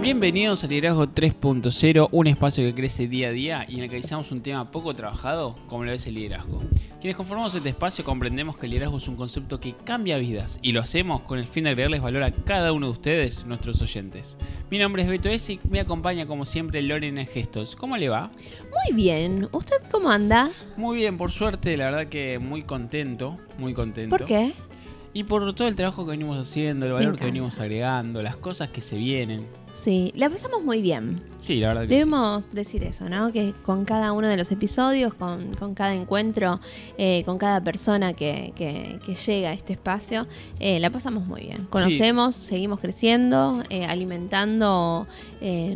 Bienvenidos a Liderazgo 3.0, un espacio que crece día a día y en el que analizamos un tema poco trabajado como lo es el liderazgo. Quienes conformamos este espacio comprendemos que el liderazgo es un concepto que cambia vidas y lo hacemos con el fin de agregarles valor a cada uno de ustedes, nuestros oyentes. Mi nombre es Beto y me acompaña como siempre Lorena Gestos. ¿Cómo le va? Muy bien. ¿Usted cómo anda? Muy bien, por suerte, la verdad que muy contento, muy contento. ¿Por qué? Y por todo el trabajo que venimos haciendo, el valor que venimos agregando, las cosas que se vienen. Sí, la pasamos muy bien. Sí, la verdad que Debemos decir eso, ¿no? Que con cada uno de los episodios, con, cada encuentro, eh, con cada persona que, llega a este espacio, eh, la pasamos muy bien. Conocemos, seguimos creciendo, eh, alimentando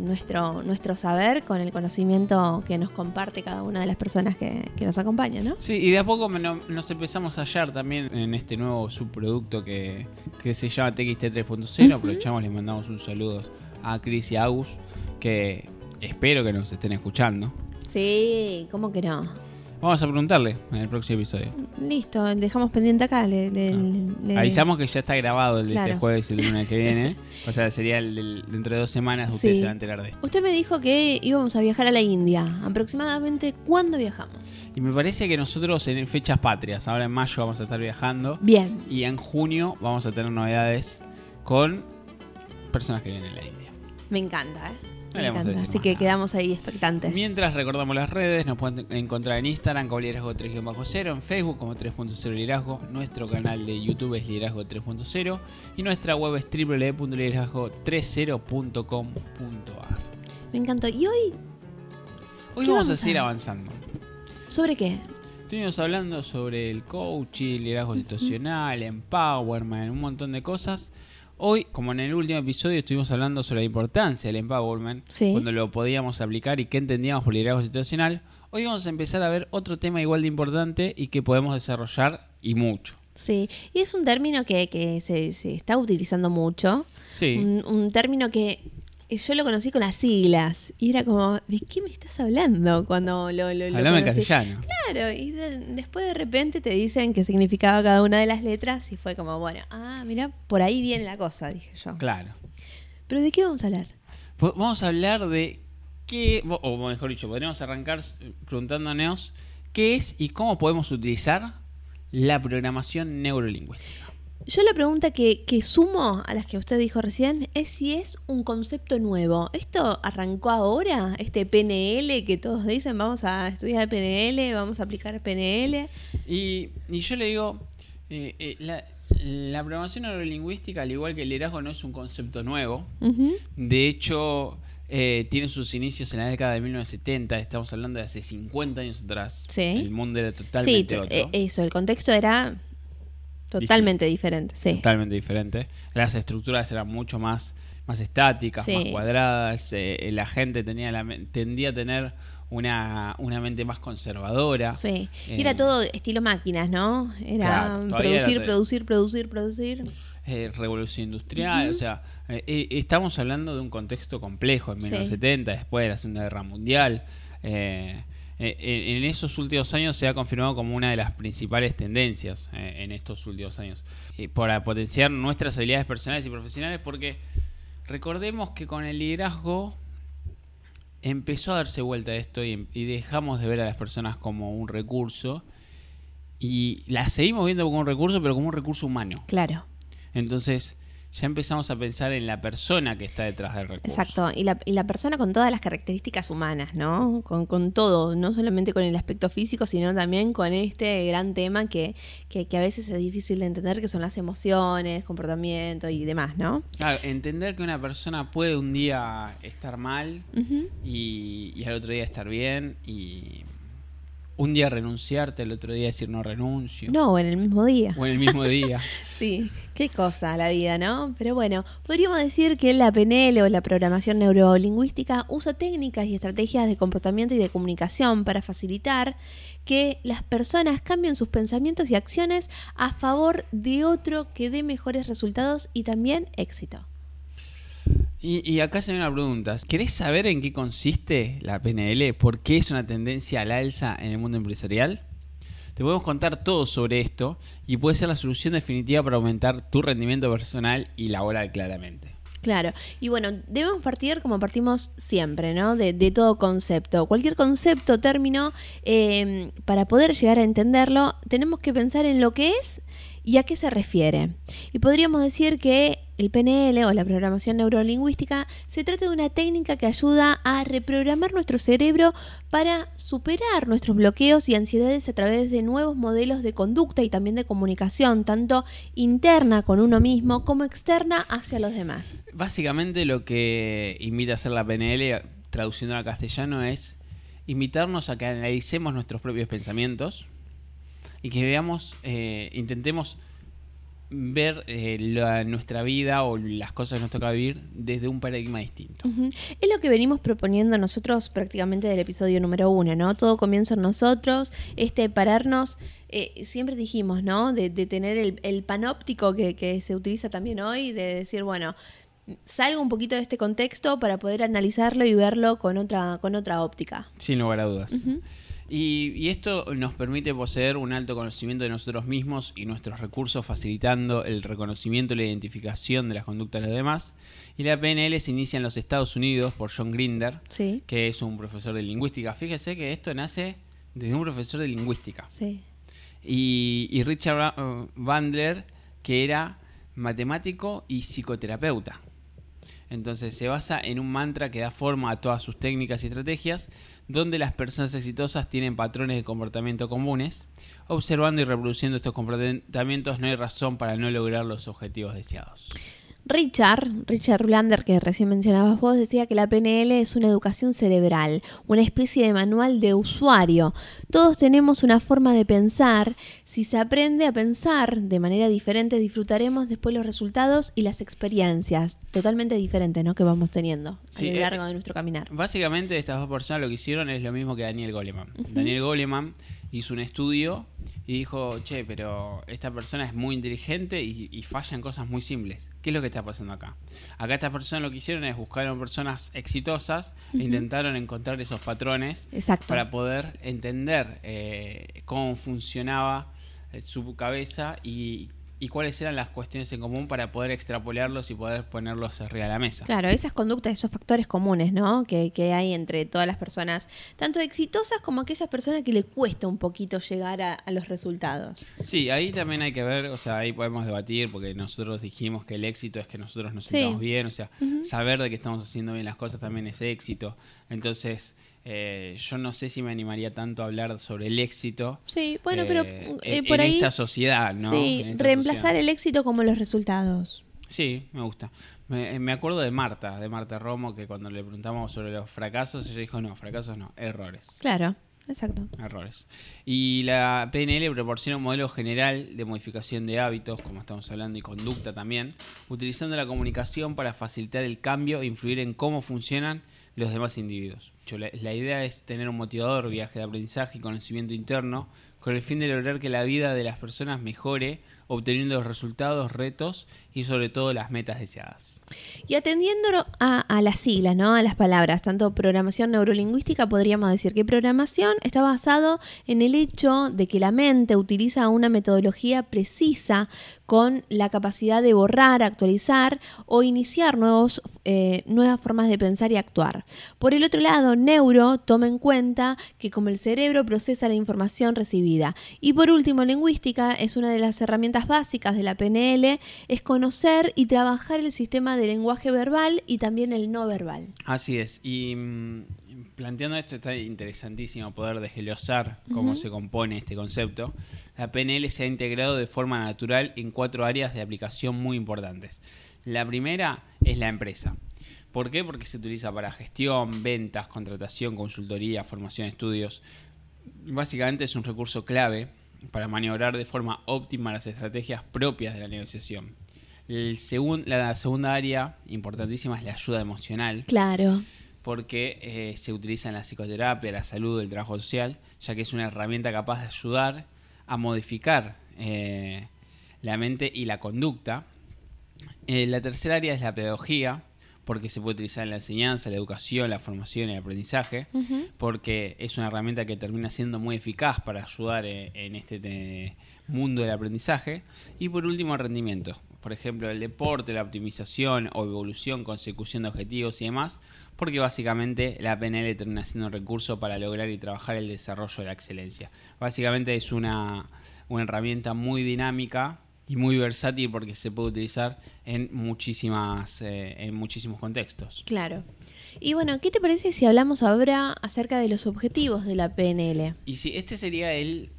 nuestro, nuestro saber con el conocimiento que nos comparte cada una de las personas que, nos acompañan, ¿no? Sí, y de a poco nos empezamos a hallar también en este nuevo subproducto que, se llama TXT 3.0. Aprovechamos, les mandamos un saludo a Chris y a Agus, que espero que nos estén escuchando. Sí, ¿cómo que no? Vamos a preguntarle en el próximo episodio. Listo, dejamos pendiente acá. Ah. Avisamos que ya está grabado el de este jueves y el lunes que viene. o sea, sería el, dentro de dos semanas usted se va a enterar de esto. Usted me dijo que íbamos a viajar a la India. ¿Aproximadamente cuándo viajamos? Y me parece que nosotros en fechas patrias, ahora en mayo vamos a estar viajando. Bien. Y en junio vamos a tener novedades con personas que vienen a la India. Me encanta, ¿eh? Me encanta. Así que quedamos ahí expectantes. Mientras recordamos las redes, nos pueden encontrar en Instagram como Liderazgo 3-0, en Facebook como 3.0 Liderazgo, nuestro canal de YouTube es Liderazgo 3.0 y nuestra web es www.liderazgo30.com.ar. Me encantó. ¿Y hoy? Hoy vamos, a seguir avanzando. ¿Sobre qué? Estuvimos hablando sobre el coaching, liderazgo situacional, empowerment, un montón de cosas. Hoy, como en el último episodio, estuvimos hablando sobre la importancia del empowerment, cuando lo podíamos aplicar y qué entendíamos por liderazgo situacional. Hoy vamos a empezar a ver otro tema igual de importante y que podemos desarrollar y mucho. Sí, y es un término que, que se, se, está utilizando mucho. Sí. un término que yo lo conocí con las siglas y era como, ¿de qué me estás hablando cuando lo, lo, lo Hablame castellano. Claro, y después de repente te dicen qué significaba cada una de las letras y fue como, bueno, ah, mira, por ahí viene la cosa, dije yo. Claro. ¿Pero de qué vamos a hablar? Pues vamos a hablar de qué, o mejor dicho, podríamos arrancar preguntándonos qué es y cómo podemos utilizar la programación neurolingüística. Yo la pregunta que, sumo a las que usted dijo recién es si es un concepto nuevo. ¿Esto arrancó ahora? ¿Este PNL que todos dicen vamos a estudiar PNL, vamos a aplicar PNL? Y, yo le digo, eh, eh, la, programación neurolingüística, al igual que el liderazgo, no es un concepto nuevo. De hecho, eh, tiene sus inicios en la década de 1970, estamos hablando de hace 50 años atrás. Sí. El mundo era totalmente sí, otro. eso, el contexto era Totalmente diferente, sí. Totalmente diferente. Las estructuras eran mucho más, más estáticas, más cuadradas. Eh, la gente tenía la, tendía a tener una, una mente más conservadora. Sí. y era eh, todo estilo máquinas, ¿no? Era producir, producir, producir, producir, eh, revolución industrial, o sea, estamos hablando de un contexto complejo en 1970, después de la Segunda Guerra Mundial. Eh, en esos últimos años se ha confirmado como una de las principales tendencias eh, en estos últimos años para potenciar nuestras habilidades personales y profesionales porque recordemos que con el liderazgo empezó a darse vuelta esto y dejamos de ver a las personas como un recurso y las seguimos viendo como un recurso pero como un recurso humano. Claro. Entonces ya empezamos a pensar en la persona que está detrás del recurso. Exacto, y la, y la persona con todas las características humanas, ¿no? Con, con, todo, no solamente con el aspecto físico, sino también con este gran tema que, que, a veces es difícil de entender, que son las emociones, comportamiento y demás, ¿no? Claro, entender que una persona puede un día estar mal y, y al otro día estar bien y un día renunciarte, el otro día decir no renuncio. No, o en el mismo día. O en el mismo día. sí, qué cosa la vida, ¿no? Pero bueno, podríamos decir que la PNL o la programación neurolingüística usa técnicas y estrategias de comportamiento y de comunicación para facilitar que las personas cambien sus pensamientos y acciones a favor de otro que dé mejores resultados y también éxito. Y, acá se me una pregunta. ¿Querés saber en qué consiste la PNL? ¿Por qué es una tendencia al alza en el mundo empresarial? Te podemos contar todo sobre esto y puede ser la solución definitiva para aumentar tu rendimiento personal y laboral claramente. Claro, y bueno, debemos partir como partimos siempre, ¿no? De, todo concepto. Cualquier concepto, término, eh, para poder llegar a entenderlo, tenemos que pensar en lo que es y a qué se refiere. Y podríamos decir que el PNL o la programación neurolingüística se trata de una técnica que ayuda a reprogramar nuestro cerebro para superar nuestros bloqueos y ansiedades a través de nuevos modelos de conducta y también de comunicación, tanto interna con uno mismo como externa hacia los demás. Básicamente lo que invita a hacer la PNL, traduciendo al castellano, es invitarnos a que analicemos nuestros propios pensamientos y que veamos, eh, intentemos ver eh, nuestra vida o las cosas que nos toca vivir desde un paradigma distinto. Es lo que venimos proponiendo nosotros prácticamente del episodio número uno, ¿no? Todo comienza en nosotros, este pararnos, eh, siempre dijimos, ¿no? De, tener el, panóptico que, que, se utiliza también hoy, de decir, bueno, salgo un poquito de este contexto para poder analizarlo y verlo con otra, con otra óptica. Sin lugar a dudas. Y, esto nos permite poseer un alto conocimiento de nosotros mismos y nuestros recursos, facilitando el reconocimiento y la identificación de las conductas de los demás. Y la PNL se inicia en los Estados Unidos por John Grinder, que es un profesor de lingüística. Fíjese que esto nace desde un profesor de lingüística. Y, Richard Bandler, que era matemático y psicoterapeuta. Entonces se basa en un mantra que da forma a todas sus técnicas y estrategias donde las personas exitosas tienen patrones de comportamiento comunes. Observando y reproduciendo estos comportamientos no hay razón para no lograr los objetivos deseados. Richard, Richard Rulander, que recién mencionabas vos, decía que la PNL es una educación cerebral, una especie de manual de usuario. Todos tenemos una forma de pensar. Si se aprende a pensar de manera diferente, disfrutaremos después los resultados y las experiencias totalmente diferentes ¿no? que vamos teniendo a lo eh, largo de nuestro caminar. Básicamente, estas dos personas lo que hicieron es lo mismo que Daniel Goleman. Daniel Goleman hizo un estudio y dijo, che, pero esta persona es muy inteligente y, y, falla en cosas muy simples. ¿Qué es lo que está pasando acá? Acá estas personas lo que hicieron es buscaron personas exitosas e intentaron encontrar esos patrones para poder entender eh, cómo funcionaba eh, su cabeza y y cuáles eran las cuestiones en común para poder extrapolarlos y poder ponerlos arriba de la mesa. Claro, esas conductas, esos factores comunes, ¿no? Que, hay entre todas las personas, tanto exitosas como aquellas personas que le cuesta un poquito llegar a, los resultados. Sí, ahí también hay que ver, o sea, ahí podemos debatir, porque nosotros dijimos que el éxito es que nosotros nos sintamos bien, o sea, saber de que estamos haciendo bien las cosas también es éxito. Entonces, eh, yo no sé si me animaría tanto a hablar sobre el éxito. Sí, bueno, pero eh, eh, por en ahí. esta sociedad, ¿no? Sí, reemplazar el éxito como los resultados. Sí, me gusta. Me, acuerdo de Marta, de Marta Romo, que cuando le preguntamos sobre los fracasos, ella dijo: no, fracasos no, errores. Claro. Exacto. Errores. Y la PNL proporciona un modelo general de modificación de hábitos, como estamos hablando, y conducta también, utilizando la comunicación para facilitar el cambio e influir en cómo funcionan los demás individuos. La, idea es tener un motivador, viaje de aprendizaje y conocimiento interno con el fin de lograr que la vida de las personas mejore, obteniendo los resultados, retos y sobre todo las metas deseadas. Y atendiendo a, las siglas, ¿no? a las palabras, tanto programación neurolingüística, podríamos decir que programación está basado en el hecho de que la mente utiliza una metodología precisa con la capacidad de borrar, actualizar o iniciar nuevos, eh, nuevas formas de pensar y actuar. Por el otro lado, neuro toma en cuenta que como el cerebro procesa la información recibida. Y por último, lingüística es una de las herramientas básicas de la PNL, es conocer y trabajar el sistema de lenguaje verbal y también el no verbal. Así es. Y mm, planteando esto está interesantísimo poder desglosar cómo se compone este concepto. La PNL se ha integrado de forma natural en cuatro áreas de aplicación muy importantes. La primera es la empresa. ¿Por qué? Porque se utiliza para gestión, ventas, contratación, consultoría, formación, estudios. Básicamente es un recurso clave para maniobrar de forma óptima las estrategias propias de la negociación. El la segunda área importantísima es la ayuda emocional. Claro porque eh, se utiliza en la psicoterapia, la salud, el trabajo social, ya que es una herramienta capaz de ayudar a modificar eh, la mente y la conducta. Eh, la tercera área es la pedagogía, porque se puede utilizar en la enseñanza, la educación, la formación y el aprendizaje, porque es una herramienta que termina siendo muy eficaz para ayudar eh, en este mundo del aprendizaje. Y por último, el rendimiento. Por ejemplo, el deporte, la optimización o evolución, consecución de objetivos y demás, porque básicamente la PNL termina siendo un recurso para lograr y trabajar el desarrollo de la excelencia. Básicamente es una, una herramienta muy dinámica y muy versátil porque se puede utilizar en muchísimas eh, en muchísimos contextos. Claro. Y bueno, ¿qué te parece si hablamos ahora acerca de los objetivos de la PNL? Y si este sería el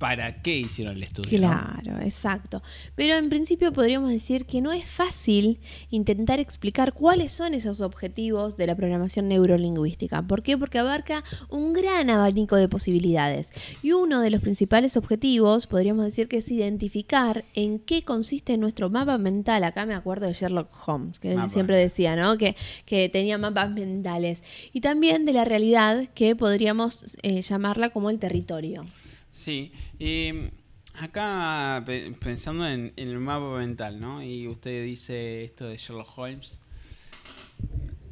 para qué hicieron el estudio. Claro, exacto. Pero en principio podríamos decir que no es fácil intentar explicar cuáles son esos objetivos de la programación neurolingüística. ¿Por qué? Porque abarca un gran abanico de posibilidades. Y uno de los principales objetivos, podríamos decir que es identificar en qué consiste nuestro mapa mental. Acá me acuerdo de Sherlock Holmes, que él siempre decía, ¿no? Que, que, tenía mapas mentales. Y también de la realidad que podríamos eh, llamarla como el territorio. Sí, y acá pensando en, el mapa mental, ¿no? Y usted dice esto de Sherlock Holmes.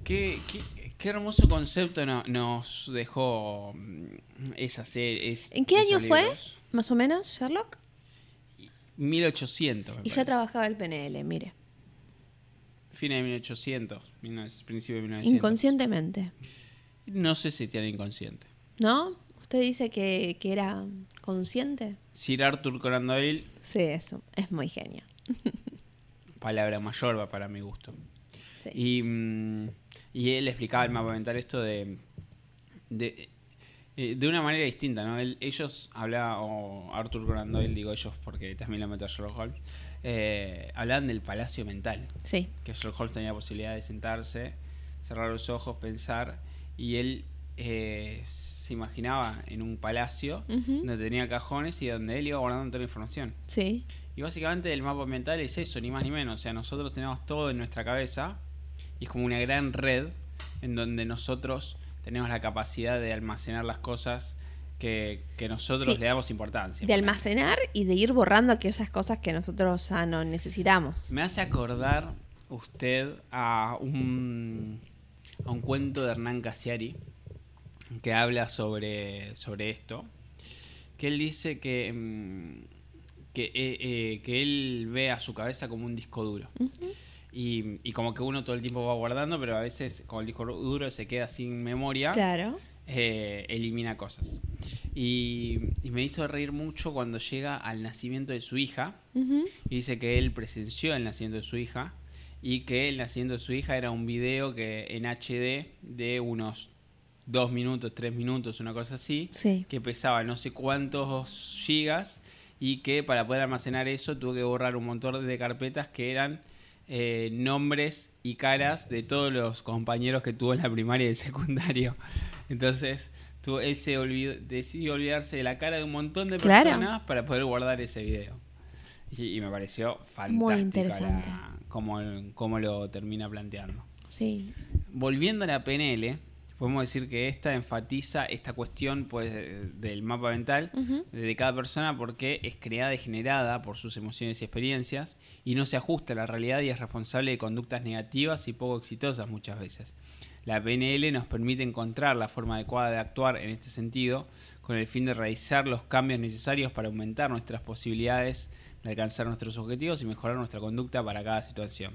Qué, qué, hermoso concepto nos dejó mm, esa serie. ¿En qué año fue, más o menos, Sherlock? 1800. y ya trabajaba el PNL, mire. Fin de 1800, principio de 1900. Inconscientemente. No sé si tiene inconsciente. ¿No? ¿Usted dice que, era consciente? Sir Arthur Conan Doyle. Sí, eso. Es muy genio. palabra mayor va para mi gusto. Y, mm, y, él explicaba el mapa mental esto de, de, eh, de una manera distinta, ¿no? ellos hablaban, o Arthur Conan Doyle, digo ellos porque también lo meto a Sherlock Holmes, eh, hablaban del palacio mental. Sí. Que Sherlock Holmes tenía la posibilidad de sentarse, cerrar los ojos, pensar, y él eh, se imaginaba en un palacio donde tenía cajones y donde él iba guardando toda la información. Sí. Y básicamente el mapa mental es eso, ni más ni menos. O sea, nosotros tenemos todo en nuestra cabeza y es como una gran red en donde nosotros tenemos la capacidad de almacenar las cosas que, nosotros le damos importancia. De almacenar y de ir borrando aquellas cosas que nosotros ya no necesitamos. Me hace acordar usted a un, a un cuento de Hernán Casiari que habla sobre, sobre esto, que él dice que, mm, que, eh, eh, que, él ve a su cabeza como un disco duro. y, y, como que uno todo el tiempo va guardando, pero a veces como el disco duro se queda sin memoria, claro. Eh, elimina cosas. Y, me hizo reír mucho cuando llega al nacimiento de su hija y dice que él presenció el nacimiento de su hija y que el nacimiento de su hija era un video que en HD de unos dos minutos, tres minutos, una cosa así, que pesaba no sé cuántos gigas y que para poder almacenar eso tuve que borrar un montón de carpetas que eran eh, nombres y caras de todos los compañeros que tuvo en la primaria y el secundario. Entonces, él se decidió olvidarse de la cara de un montón de personas para poder guardar ese video. Y, me pareció fantástico Muy interesante. cómo, lo termina planteando. Sí. Volviendo a la PNL, podemos decir que esta enfatiza esta cuestión pues del mapa mental de cada persona porque es creada y generada por sus emociones y experiencias y no se ajusta a la realidad y es responsable de conductas negativas y poco exitosas muchas veces. La PNL nos permite encontrar la forma adecuada de actuar en este sentido con el fin de realizar los cambios necesarios para aumentar nuestras posibilidades de alcanzar nuestros objetivos y mejorar nuestra conducta para cada situación.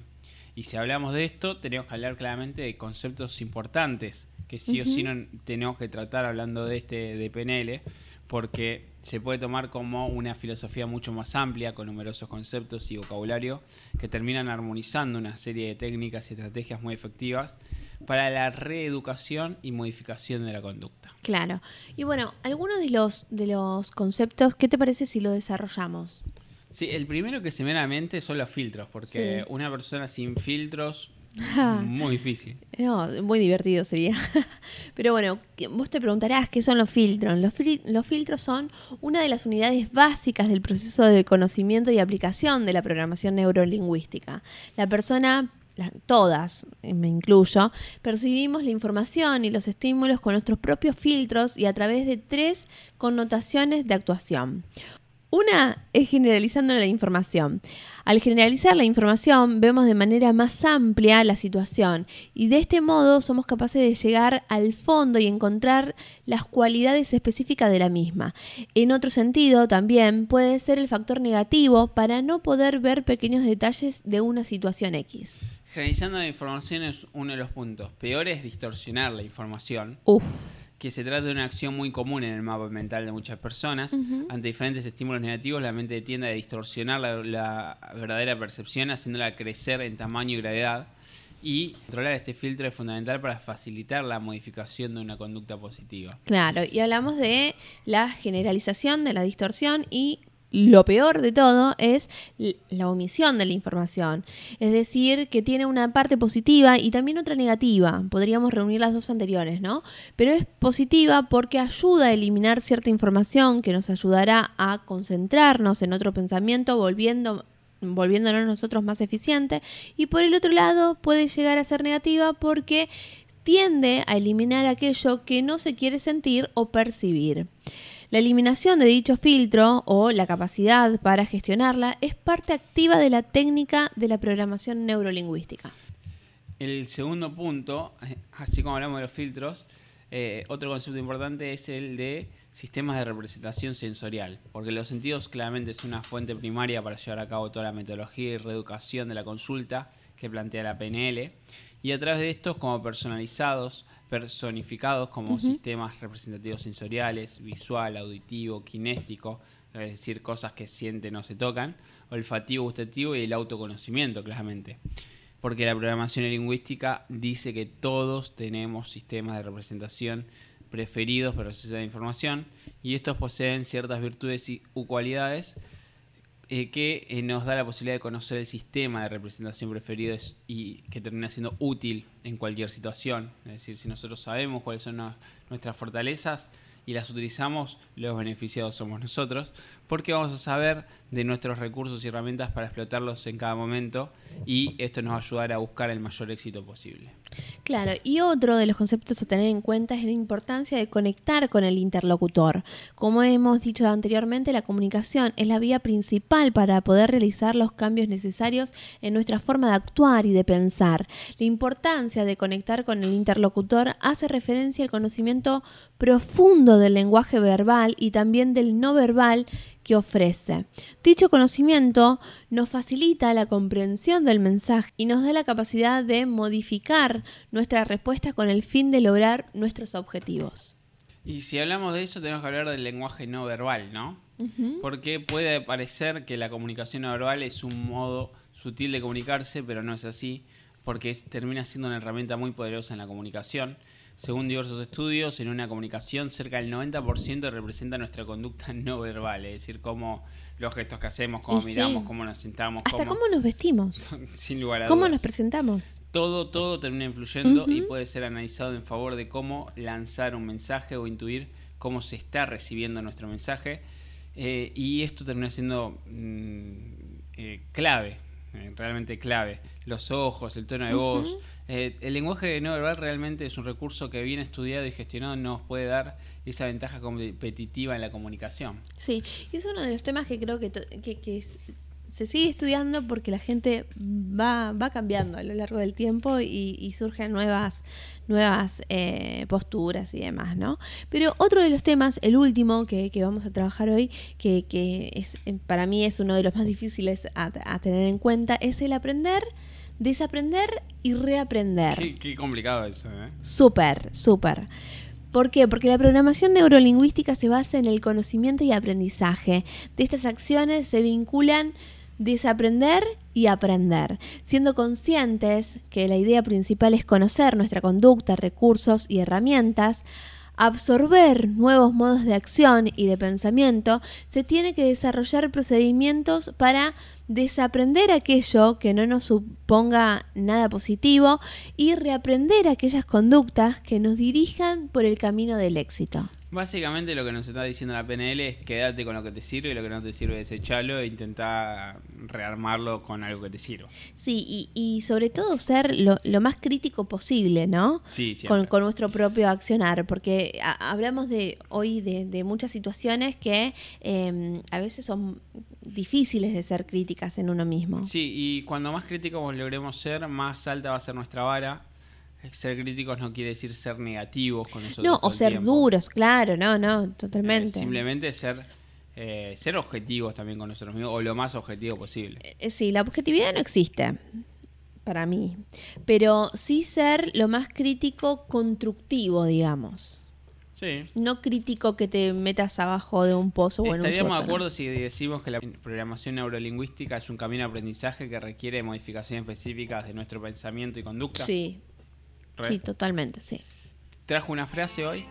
Y si hablamos de esto, tenemos que hablar claramente de conceptos importantes que sí o sí no tenemos que tratar hablando de este de PNL, porque se puede tomar como una filosofía mucho más amplia, con numerosos conceptos y vocabulario, que terminan armonizando una serie de técnicas y estrategias muy efectivas para la reeducación y modificación de la conducta. Claro. Y bueno, algunos de los, de los conceptos, ¿qué te parece si lo desarrollamos? Sí, el primero que se me viene a la mente son los filtros, porque una persona sin filtros muy difícil. No, muy divertido sería. Pero bueno, vos te preguntarás qué son los filtros. Los, los, filtros son una de las unidades básicas del proceso de conocimiento y aplicación de la programación neurolingüística. La persona, todas, me incluyo, percibimos la información y los estímulos con nuestros propios filtros y a través de tres connotaciones de actuación. Una es generalizando la información. Al generalizar la información vemos de manera más amplia la situación y de este modo somos capaces de llegar al fondo y encontrar las cualidades específicas de la misma. En otro sentido, también puede ser el factor negativo para no poder ver pequeños detalles de una situación X. Generalizando la información es uno de los puntos. Peor es distorsionar la información. Uf que se trata de una acción muy común en el mapa mental de muchas personas. Ante diferentes estímulos negativos, la mente tiende a distorsionar la, verdadera percepción, haciéndola crecer en tamaño y gravedad. Y controlar este filtro es fundamental para facilitar la modificación de una conducta positiva. Claro, y hablamos de la generalización de la distorsión y lo peor de todo es la omisión de la información. Es decir, que tiene una parte positiva y también otra negativa. Podríamos reunir las dos anteriores, ¿no? Pero es positiva porque ayuda a eliminar cierta información que nos ayudará a concentrarnos en otro pensamiento, volviendo volviéndonos nosotros más eficientes. Y por el otro lado, puede llegar a ser negativa porque tiende a eliminar aquello que no se quiere sentir o percibir. La eliminación de dicho filtro o la capacidad para gestionarla es parte activa de la técnica de la programación neurolingüística. El segundo punto, así como hablamos de los filtros, eh, otro concepto importante es el de sistemas de representación sensorial, porque los sentidos claramente es una fuente primaria para llevar a cabo toda la metodología y reeducación de la consulta que plantea la PNL, y a través de estos como personalizados, personificados como sistemas representativos sensoriales, visual, auditivo, kinéstico, es decir, cosas que sienten o se tocan, olfativo, gustativo y el autoconocimiento, claramente. Porque la programación lingüística dice que todos tenemos sistemas de representación preferidos para procesar información y estos poseen ciertas virtudes y, u cualidades eh, que eh, nos da la posibilidad de conocer el sistema de representación preferido y que termina siendo útil en cualquier situación. Es decir, si nosotros sabemos cuáles son nuestras fortalezas y las utilizamos, los beneficiados somos nosotros, porque vamos a saber de nuestros recursos y herramientas para explotarlos en cada momento y esto nos va a ayudar a buscar el mayor éxito posible. Claro, y otro de los conceptos a tener en cuenta es la importancia de conectar con el interlocutor. Como hemos dicho anteriormente, la comunicación es la vía principal para poder realizar los cambios necesarios en nuestra forma de actuar y de pensar. La importancia de conectar con el interlocutor hace referencia al conocimiento profundo del lenguaje verbal y también del no verbal que ofrece. Dicho conocimiento nos facilita la comprensión del mensaje y nos da la capacidad de modificar nuestra respuesta con el fin de lograr nuestros objetivos. Y si hablamos de eso, tenemos que hablar del lenguaje no verbal, ¿no? Porque puede parecer que la comunicación no verbal es un modo sutil de comunicarse, pero no es así, porque termina siendo una herramienta muy poderosa en la comunicación. Según diversos estudios, en una comunicación cerca del 90% representa nuestra conducta no verbal, es decir, cómo los gestos que hacemos, cómo miramos, cómo nos sentamos. Hasta cómo, nos vestimos. sin lugar a Cómo nos presentamos. Todo, todo termina influyendo y puede ser analizado en favor de cómo lanzar un mensaje o intuir cómo se está recibiendo nuestro mensaje. Eh, y esto termina siendo mm, eh, clave, eh, realmente clave. Los ojos, el tono de voz, eh, el lenguaje no verbal realmente es un recurso que bien estudiado y gestionado nos puede dar esa ventaja competitiva en la comunicación. Sí, y es uno de los temas que creo que, se sigue estudiando porque la gente va, va cambiando a lo largo del tiempo y, surgen nuevas, nuevas eh, posturas y demás, ¿no? Pero otro de los temas, el último que, vamos a trabajar hoy, que, que, es, para mí es uno de los más difíciles a, a tener en cuenta, es el aprender desaprender y reaprender. Qué, complicado eso, ¿eh? Súper, súper. ¿Por qué? Porque la programación neurolingüística se basa en el conocimiento y aprendizaje. De estas acciones se vinculan desaprender y aprender, siendo conscientes que la idea principal es conocer nuestra conducta, recursos y herramientas, absorber nuevos modos de acción y de pensamiento, se tiene que desarrollar procedimientos para desaprender aquello que no nos suponga nada positivo y reaprender aquellas conductas que nos dirijan por el camino del éxito. Básicamente lo que nos está diciendo la PNL es quédate con lo que te sirve y lo que no te sirve desecharlo e intentar rearmarlo con algo que te sirva. Sí, y, sobre todo ser lo, más crítico posible, ¿no? Sí, con, con, nuestro propio accionar, porque hablamos de hoy de, muchas situaciones que em, a veces son difíciles de ser críticas en uno mismo. Sí, y cuando más críticos logremos ser, más alta va a ser nuestra vara ser críticos no quiere decir ser negativos con nosotros. No, o ser duros, claro, no, no, totalmente. Eh, simplemente ser, eh, ser objetivos también con nosotros mismos, o lo más objetivo posible. Eh, sí, la objetividad no existe para mí, pero sí ser lo más crítico constructivo, digamos. Sí. No crítico que te metas abajo de un pozo o en un Estaríamos de acuerdo si decimos que la programación neurolingüística es un camino de aprendizaje que requiere modificaciones específicas de nuestro pensamiento y conducta. Sí, Sí, totalmente, sí. ¿Trajo una frase hoy?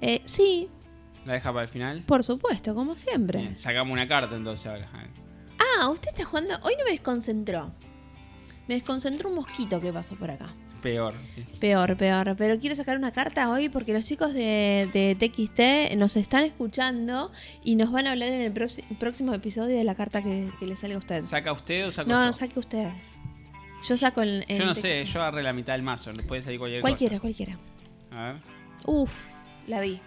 Eh, sí. ¿La deja para el final? Por supuesto, como siempre. sacamos una carta entonces ahora. Ah, usted está jugando. Hoy no me desconcentró. Me desconcentró un mosquito que pasó por acá. Peor, sí. Peor, peor. Pero quiero sacar una carta hoy porque los chicos de, de TXT nos están escuchando y nos van a hablar en el próximo episodio de la carta que, le sale a usted. ¿Saca usted o saca No, no, saque usted. Yo saco el. Yo no sé, yo agarré la mitad del mazo. Puede salir cualquier cualquiera, Cualquiera, A ver. Uf, la vi.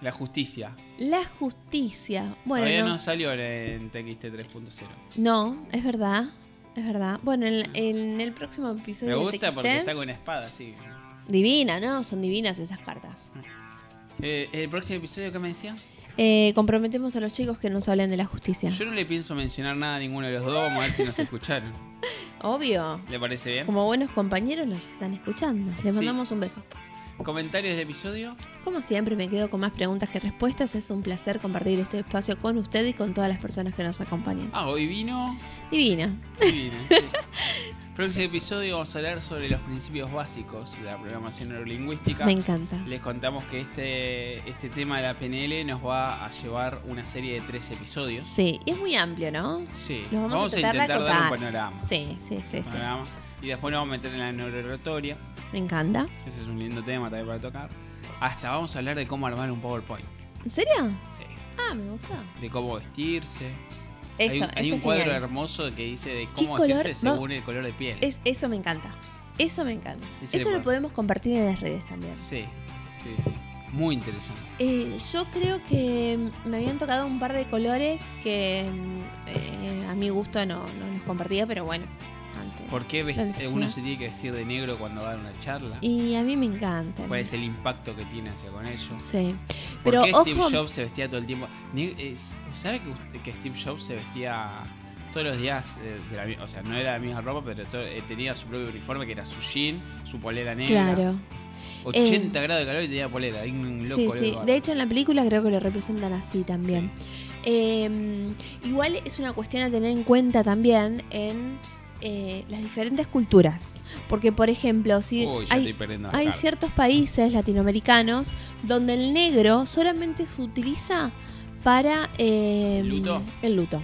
La justicia. La justicia. Bueno, Todavía no, salió en TXT 3.0. No, es verdad. Es verdad. Bueno, en, el próximo episodio. Me gusta porque está con espada, sí. Divina, ¿no? Son divinas esas cartas. Eh, ¿El próximo episodio qué me decía? Eh, comprometemos a los chicos que nos hablen de la justicia. Yo no le pienso mencionar nada a ninguno de los dos, vamos a ver si nos escucharon. Obvio. ¿Le parece bien? Como buenos compañeros nos están escuchando. Les mandamos un beso. ¿Comentarios del episodio? Como siempre, me quedo con más preguntas que respuestas. Es un placer compartir este espacio con usted y con todas las personas que nos acompañan. Ah, hoy vino. Divina. Divina. Próximo episodio vamos a hablar sobre los principios básicos de la programación neurolingüística. Me encanta. Les contamos que este, este tema de la PNL nos va a llevar una serie de tres episodios. Sí, y es muy amplio, ¿no? Sí. vamos, a, intentar dar un panorama. Sí, sí, sí. Y después nos vamos a meter en la neuroratoria. Me encanta. Ese es un lindo tema también para tocar. Hasta vamos a hablar de cómo armar un PowerPoint. ¿En serio? Sí. Ah, me gusta. De cómo vestirse hay, un cuadro hermoso que dice de cómo vestirse según el color de piel. Es, eso me encanta. Eso me encanta. Eso lo podemos compartir en las redes también. Sí, sí, sí. Muy interesante. Eh, yo creo que me habían tocado un par de colores que eh, a mi gusto no, no los compartía, pero bueno, ¿Por qué uno se tiene que vestir de negro cuando va a una charla? Y a mí me encanta. ¿Cuál es el impacto que tiene hacia con ellos? Sí. ¿Por Pero qué Steve Jobs se vestía todo el tiempo? ¿Sabe que, Steve Jobs se vestía todos los días de la, o sea, no era la misma ropa, pero eh, tenía su propio uniforme que era su jean, su polera negra. Claro. 80 eh, grados de calor y tenía polera. Un loco sí, sí. De hecho, en la película creo que lo representan así también. Em, igual es una cuestión a tener en cuenta también en eh, las diferentes culturas. Porque, por ejemplo, si hay, ciertos países latinoamericanos donde el negro solamente se utiliza para em, el luto.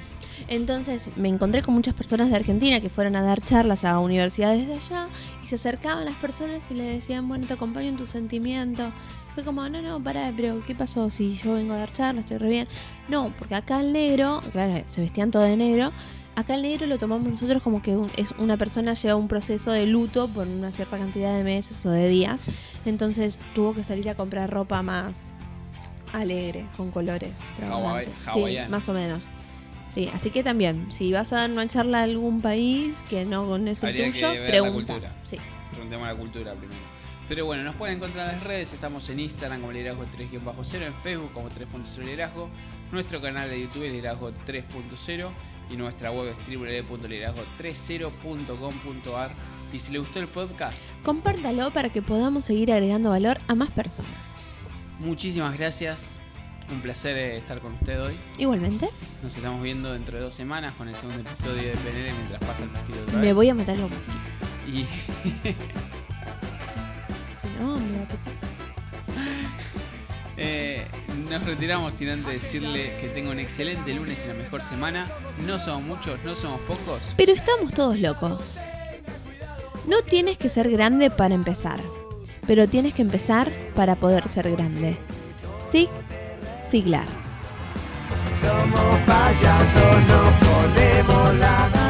Entonces me encontré con muchas personas de Argentina que fueron a dar charlas a universidades de allá y se acercaban las personas y le decían, bueno, te acompaño en tu sentimiento. Fue como, no, no, para, pero ¿qué pasó? Si yo vengo a dar charlas, estoy re bien. No, porque acá el negro, claro, se vestían todo de negro, Acá el negro lo tomamos nosotros como que es una persona lleva un proceso de luto por una cierta cantidad de meses o de días. Entonces tuvo que salir a comprar ropa más alegre, con colores sí, más o menos. Sí, así que también, si vas a dar una charla a algún país que no con eso tuyo, pregunta. Sí. Preguntemos la cultura primero. Pero bueno, nos pueden encontrar en las redes. Estamos en Instagram como liderazgo 3-0, en Facebook como 3.0 liderazgo, nuestro canal de YouTube es liderazgo 3.0 y nuestra web es www.liderazgo30.com.ar. Y si le gustó el podcast, compártalo para que podamos seguir agregando valor a más personas. Muchísimas gracias. Un placer eh, estar con usted hoy. Igualmente. Nos estamos viendo dentro de dos semanas con el segundo episodio de PNL mientras pasa el mosquito otra vez. Me voy a meter los mosquitos. Y. no, eh, nos retiramos sin antes decirle que tenga un excelente lunes y la mejor semana. No somos muchos, no somos pocos. Pero estamos todos locos. No tienes que ser grande para empezar, pero tienes que empezar para poder ser grande. Sig Siglar. Somos payasos, nos ponemos la marea.